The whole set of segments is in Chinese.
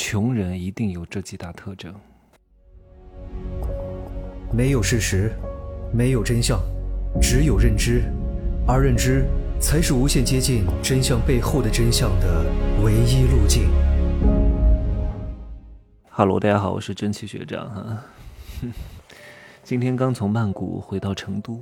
穷人一定有这几大特征：没有事实，没有真相，只有认知，而认知才是无限接近真相背后的真相的唯一路径。哈喽，大家好，我是真气学长哈。今天刚从曼谷回到成都，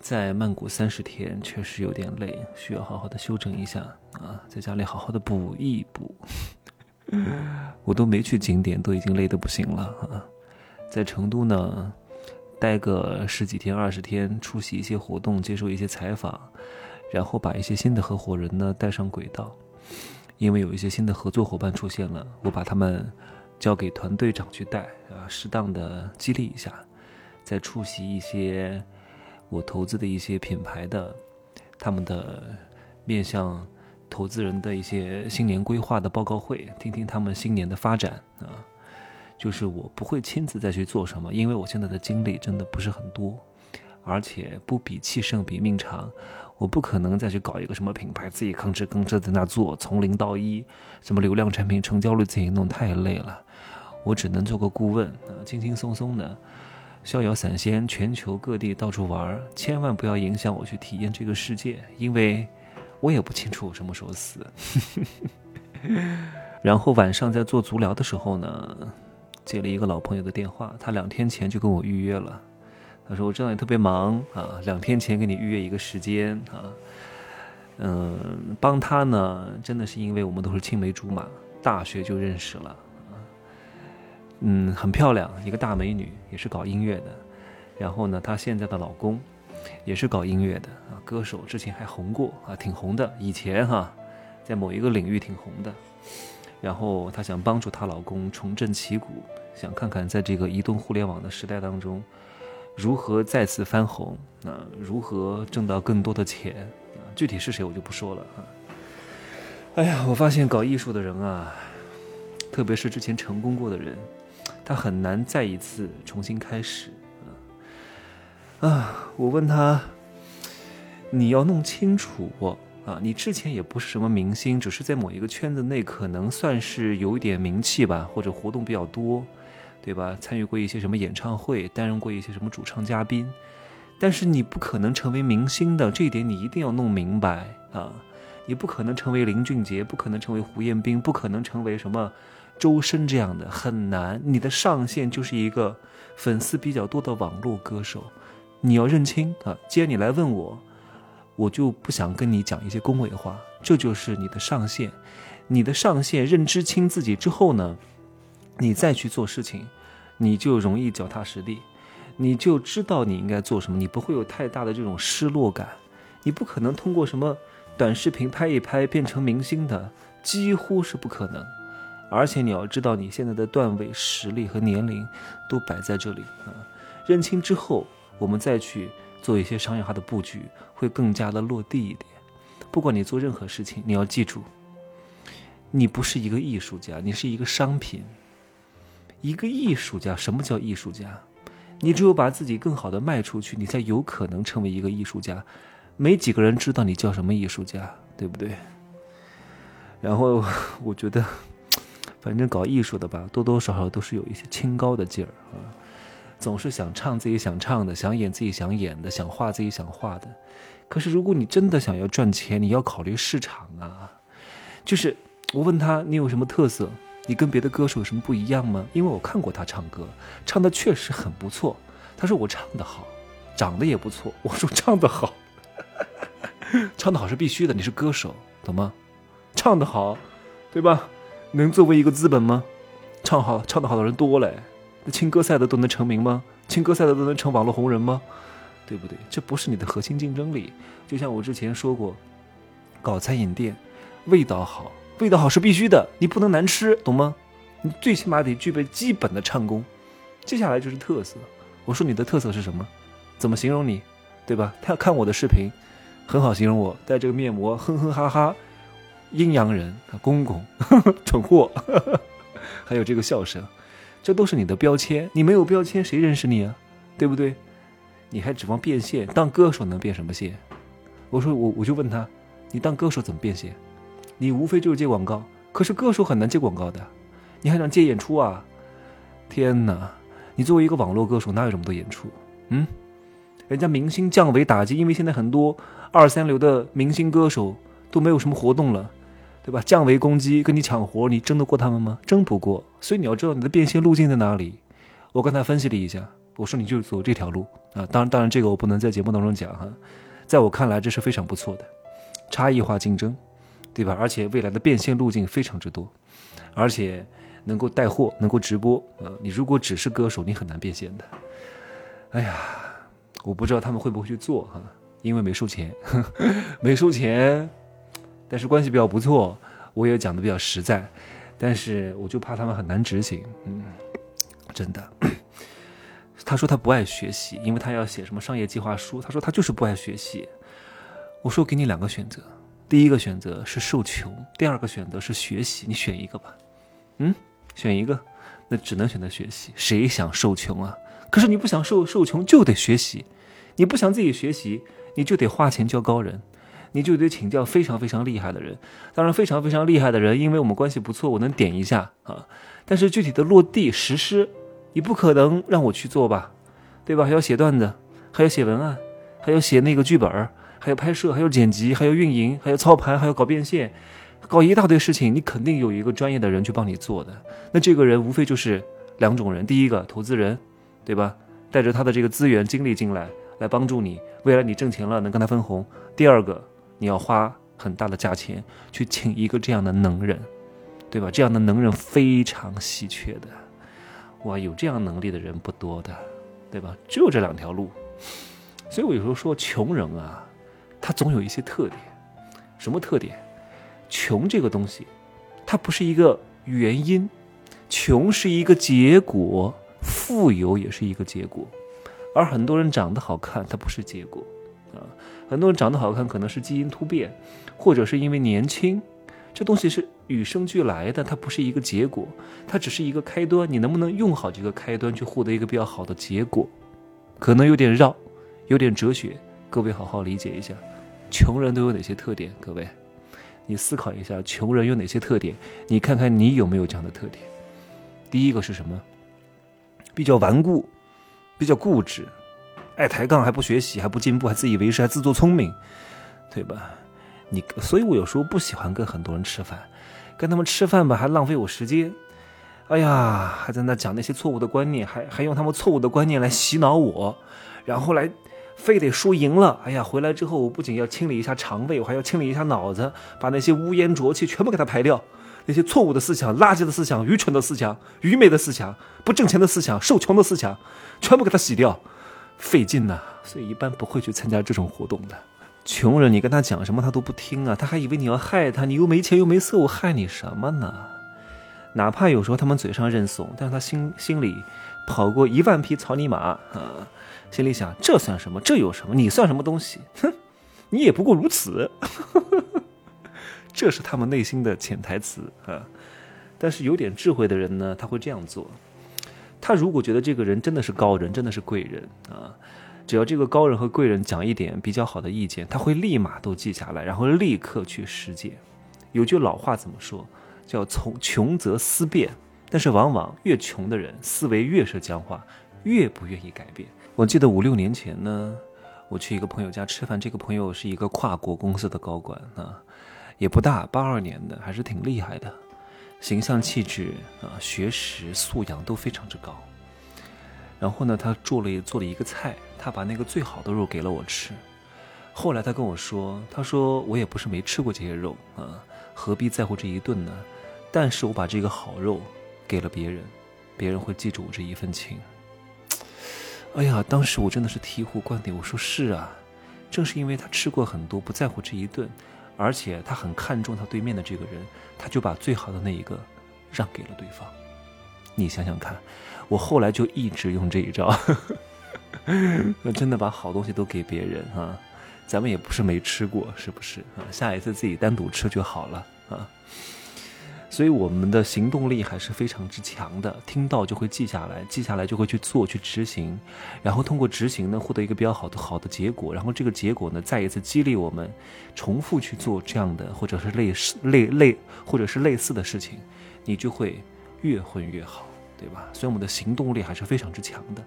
在曼谷三十天确实有点累，需要好好的休整一下啊，在家里好好的补一补。我都没去景点，都已经累得不行了啊！在成都呢，待个十几天、二十天，出席一些活动，接受一些采访，然后把一些新的合伙人呢带上轨道。因为有一些新的合作伙伴出现了，我把他们交给团队长去带啊，适当的激励一下，再出席一些我投资的一些品牌的他们的面向。投资人的一些新年规划的报告会，听听他们新年的发展啊。就是我不会亲自再去做什么，因为我现在的精力真的不是很多，而且不比气盛比命长，我不可能再去搞一个什么品牌，自己吭哧吭哧在那做，从零到一，什么流量产品成交率自己弄太累了，我只能做个顾问啊，轻轻松松的，逍遥散仙，全球各地到处玩，千万不要影响我去体验这个世界，因为。我也不清楚我什么时候死。然后晚上在做足疗的时候呢，接了一个老朋友的电话，他两天前就跟我预约了。他说：“我知道你特别忙啊，两天前给你预约一个时间啊。”嗯，帮他呢，真的是因为我们都是青梅竹马，大学就认识了。嗯，很漂亮，一个大美女，也是搞音乐的。然后呢，她现在的老公。也是搞音乐的啊，歌手之前还红过啊，挺红的。以前哈，在某一个领域挺红的。然后她想帮助她老公重振旗鼓，想看看在这个移动互联网的时代当中，如何再次翻红啊，如何挣到更多的钱啊。具体是谁我就不说了哈。哎呀，我发现搞艺术的人啊，特别是之前成功过的人，他很难再一次重新开始。啊，我问他，你要弄清楚啊，你之前也不是什么明星，只是在某一个圈子内可能算是有一点名气吧，或者活动比较多，对吧？参与过一些什么演唱会，担任过一些什么主唱嘉宾，但是你不可能成为明星的，这一点你一定要弄明白啊！你不可能成为林俊杰，不可能成为胡彦斌，不可能成为什么周深这样的，很难。你的上限就是一个粉丝比较多的网络歌手。你要认清啊！既然你来问我，我就不想跟你讲一些恭维话。这就是你的上限，你的上限认知清自己之后呢，你再去做事情，你就容易脚踏实地，你就知道你应该做什么，你不会有太大的这种失落感。你不可能通过什么短视频拍一拍变成明星的，几乎是不可能。而且你要知道，你现在的段位、实力和年龄都摆在这里啊。认清之后。我们再去做一些商业化的布局，会更加的落地一点。不管你做任何事情，你要记住，你不是一个艺术家，你是一个商品。一个艺术家，什么叫艺术家？你只有把自己更好的卖出去，你才有可能成为一个艺术家。没几个人知道你叫什么艺术家，对不对？然后我觉得，反正搞艺术的吧，多多少少都是有一些清高的劲儿啊。总是想唱自己想唱的，想演自己想演的，想画自己想画的。可是，如果你真的想要赚钱，你要考虑市场啊。就是我问他，你有什么特色？你跟别的歌手有什么不一样吗？因为我看过他唱歌，唱的确实很不错。他说我唱的好，长得也不错。我说唱的好，唱的好是必须的，你是歌手，懂吗？唱的好，对吧？能作为一个资本吗？唱好，唱的好的人多嘞。青歌赛的都能成名吗？青歌赛的都能成网络红人吗？对不对？这不是你的核心竞争力。就像我之前说过，搞餐饮店，味道好，味道好是必须的，你不能难吃，懂吗？你最起码得具备基本的唱功。接下来就是特色。我说你的特色是什么？怎么形容你？对吧？他要看我的视频，很好形容我，戴这个面膜，哼哼哈哈，阴阳人，公公，蠢货，还有这个笑声。这都是你的标签，你没有标签，谁认识你啊？对不对？你还指望变现？当歌手能变什么现？我说我我就问他，你当歌手怎么变现？你无非就是接广告，可是歌手很难接广告的，你还想接演出啊？天哪！你作为一个网络歌手，哪有这么多演出？嗯，人家明星降维打击，因为现在很多二三流的明星歌手都没有什么活动了，对吧？降维攻击，跟你抢活，你争得过他们吗？争不过。所以你要知道你的变现路径在哪里。我刚才分析了一下，我说你就走这条路啊。当然，当然这个我不能在节目当中讲哈。在我看来，这是非常不错的差异化竞争，对吧？而且未来的变现路径非常之多，而且。能够带货，能够直播，呃，你如果只是歌手，你很难变现的。哎呀，我不知道他们会不会去做哈，因为没收钱，没收钱，但是关系比较不错，我也讲的比较实在，但是我就怕他们很难执行，嗯，真的。他说他不爱学习，因为他要写什么商业计划书，他说他就是不爱学习。我说给你两个选择，第一个选择是受穷，第二个选择是学习，你选一个吧，嗯。选一个，那只能选择学习。谁想受穷啊？可是你不想受受穷，就得学习。你不想自己学习，你就得花钱教高人，你就得请教非常非常厉害的人。当然，非常非常厉害的人，因为我们关系不错，我能点一下啊。但是具体的落地实施，你不可能让我去做吧？对吧？还要写段子，还要写文案，还要写那个剧本，还要拍摄，还要剪辑，还要运营，还要操盘，还要搞变现。搞一大堆事情，你肯定有一个专业的人去帮你做的。那这个人无非就是两种人：第一个投资人，对吧？带着他的这个资源、精力进来，来帮助你，未来你挣钱了能跟他分红；第二个，你要花很大的价钱去请一个这样的能人，对吧？这样的能人非常稀缺的，哇，有这样能力的人不多的，对吧？只有这两条路。所以我有时候说，穷人啊，他总有一些特点，什么特点？穷这个东西，它不是一个原因，穷是一个结果，富有也是一个结果，而很多人长得好看，它不是结果，啊，很多人长得好看可能是基因突变，或者是因为年轻，这东西是与生俱来的，它不是一个结果，它只是一个开端，你能不能用好这个开端去获得一个比较好的结果，可能有点绕，有点哲学，各位好好理解一下，穷人都有哪些特点，各位。你思考一下，穷人有哪些特点？你看看你有没有这样的特点？第一个是什么？比较顽固，比较固执，爱抬杠，还不学习，还不进步，还自以为是，还自作聪明，对吧？你，所以我有时候不喜欢跟很多人吃饭，跟他们吃饭吧，还浪费我时间。哎呀，还在那讲那些错误的观念，还还用他们错误的观念来洗脑我，然后来。非得输赢了，哎呀，回来之后我不仅要清理一下肠胃，我还要清理一下脑子，把那些污烟浊气全部给它排掉，那些错误的思想、垃圾的思想、愚蠢的思想、愚昧的思想、不挣钱的思想、受穷的思想，全部给它洗掉，费劲呐，所以一般不会去参加这种活动的。穷人，你跟他讲什么他都不听啊，他还以为你要害他，你又没钱又没色，我害你什么呢？哪怕有时候他们嘴上认怂，但是他心心里跑过一万匹草泥马啊。心里想：这算什么？这有什么？你算什么东西？哼，你也不过如此。这是他们内心的潜台词啊。但是有点智慧的人呢，他会这样做：他如果觉得这个人真的是高人，真的是贵人啊，只要这个高人和贵人讲一点比较好的意见，他会立马都记下来，然后立刻去实践。有句老话怎么说？叫“从穷则思变”，但是往往越穷的人思维越是僵化，越不愿意改变。我记得五六年前呢，我去一个朋友家吃饭，这个朋友是一个跨国公司的高管啊，也不大，八二年的，还是挺厉害的，形象气质啊，学识素养都非常之高。然后呢，他做了做了一个菜，他把那个最好的肉给了我吃。后来他跟我说，他说我也不是没吃过这些肉啊，何必在乎这一顿呢？但是我把这个好肉给了别人，别人会记住我这一份情。哎呀，当时我真的是醍醐灌顶。我说是啊，正是因为他吃过很多，不在乎这一顿，而且他很看重他对面的这个人，他就把最好的那一个让给了对方。你想想看，我后来就一直用这一招，那真的把好东西都给别人啊。咱们也不是没吃过，是不是啊？下一次自己单独吃就好了啊。所以我们的行动力还是非常之强的，听到就会记下来，记下来就会去做去执行，然后通过执行呢获得一个比较好的好的结果，然后这个结果呢再一次激励我们重复去做这样的或者是类似类类或者是类似的事情，你就会越混越好，对吧？所以我们的行动力还是非常之强的。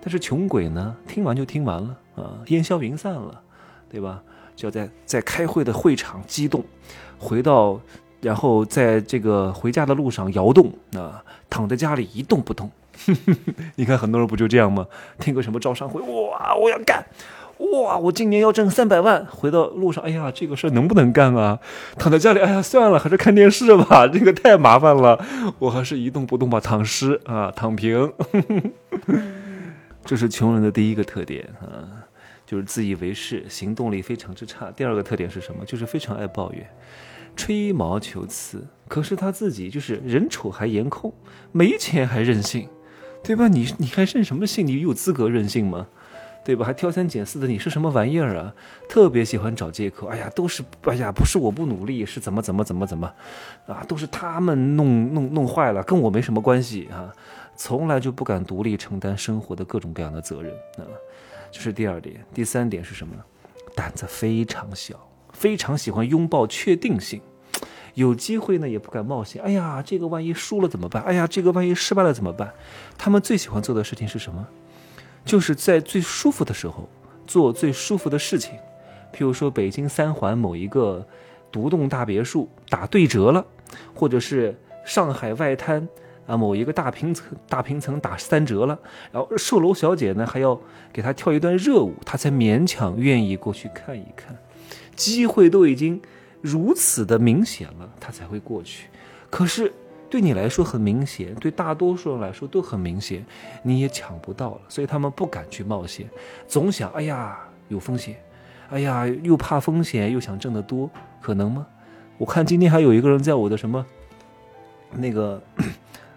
但是穷鬼呢，听完就听完了啊，烟消云散了，对吧？就要在在开会的会场激动，回到，然后在这个回家的路上摇动啊，躺在家里一动不动。你看很多人不就这样吗？听个什么招商会，哇，我要干，哇，我今年要挣三百万。回到路上，哎呀，这个事儿能不能干啊？躺在家里，哎呀，算了，还是看电视吧，这个太麻烦了，我还是一动不动吧，躺尸啊，躺平。这是穷人的第一个特点啊，就是自以为是，行动力非常之差。第二个特点是什么？就是非常爱抱怨，吹毛求疵。可是他自己就是人丑还颜控，没钱还任性。对吧？你你还任什么性？你有资格任性吗？对吧？还挑三拣四的，你是什么玩意儿啊？特别喜欢找借口。哎呀，都是哎呀，不是我不努力，是怎么怎么怎么怎么，啊，都是他们弄弄弄坏了，跟我没什么关系啊！从来就不敢独立承担生活的各种各样的责任啊！这是第二点。第三点是什么呢？胆子非常小，非常喜欢拥抱确定性。有机会呢，也不敢冒险。哎呀，这个万一输了怎么办？哎呀，这个万一失败了怎么办？他们最喜欢做的事情是什么？就是在最舒服的时候做最舒服的事情。譬如说，北京三环某一个独栋大别墅打对折了，或者是上海外滩啊某一个大平层大平层打三折了，然后售楼小姐呢还要给他跳一段热舞，他才勉强愿意过去看一看。机会都已经。如此的明显了，他才会过去。可是对你来说很明显，对大多数人来说都很明显，你也抢不到了，所以他们不敢去冒险，总想：哎呀，有风险，哎呀，又怕风险，又想挣得多，可能吗？我看今天还有一个人在我的什么那个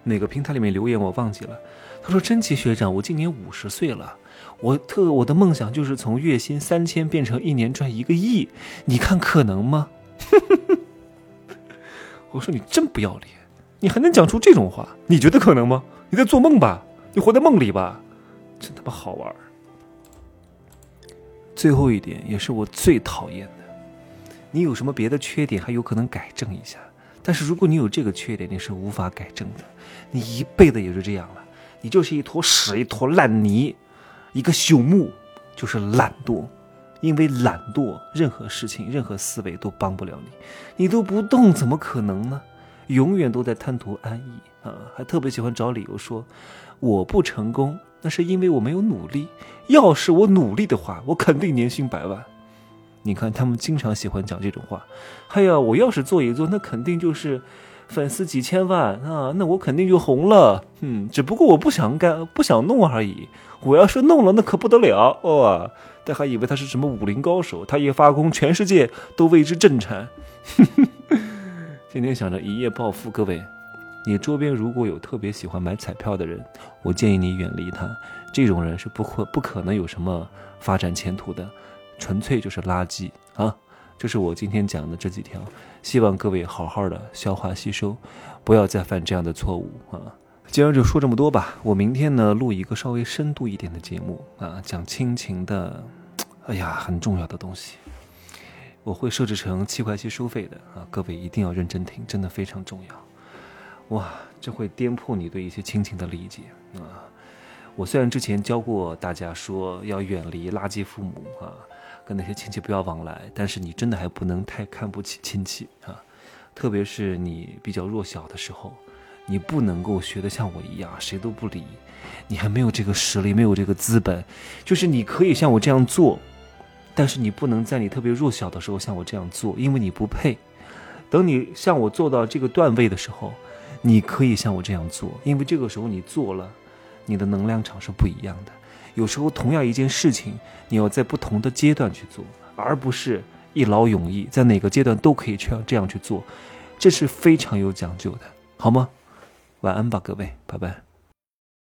哪个平台里面留言，我忘记了。他说：“真奇学长，我今年五十岁了，我特我的梦想就是从月薪三千变成一年赚一个亿，你看可能吗？” 我说你真不要脸，你还能讲出这种话？你觉得可能吗？你在做梦吧？你活在梦里吧？真他妈好玩。最后一点也是我最讨厌的，你有什么别的缺点还有可能改正一下，但是如果你有这个缺点，你是无法改正的，你一辈子也就这样了，你就是一坨屎，一坨烂泥，一个朽木，就是懒惰。因为懒惰，任何事情、任何思维都帮不了你，你都不动，怎么可能呢？永远都在贪图安逸啊！还特别喜欢找理由说我不成功，那是因为我没有努力。要是我努力的话，我肯定年薪百万。你看他们经常喜欢讲这种话。哎呀，我要是做一做，那肯定就是粉丝几千万啊，那我肯定就红了。嗯，只不过我不想干，不想弄而已。我要是弄了，那可不得了哦。但还以为他是什么武林高手，他一发功，全世界都为之震颤。天天想着一夜暴富，各位，你周边如果有特别喜欢买彩票的人，我建议你远离他。这种人是不可不可能有什么发展前途的，纯粹就是垃圾啊！这是我今天讲的这几条，希望各位好好的消化吸收，不要再犯这样的错误啊！今儿就说这么多吧。我明天呢录一个稍微深度一点的节目啊，讲亲情的，哎呀，很重要的东西。我会设置成七块七收费的啊，各位一定要认真听，真的非常重要。哇，这会颠覆你对一些亲情的理解啊。我虽然之前教过大家说要远离垃圾父母啊，跟那些亲戚不要往来，但是你真的还不能太看不起亲戚啊，特别是你比较弱小的时候。你不能够学的像我一样，谁都不理，你还没有这个实力，没有这个资本。就是你可以像我这样做，但是你不能在你特别弱小的时候像我这样做，因为你不配。等你像我做到这个段位的时候，你可以像我这样做，因为这个时候你做了，你的能量场是不一样的。有时候同样一件事情，你要在不同的阶段去做，而不是一劳永逸，在哪个阶段都可以这样这样去做，这是非常有讲究的，好吗？晚安吧，各位，拜拜。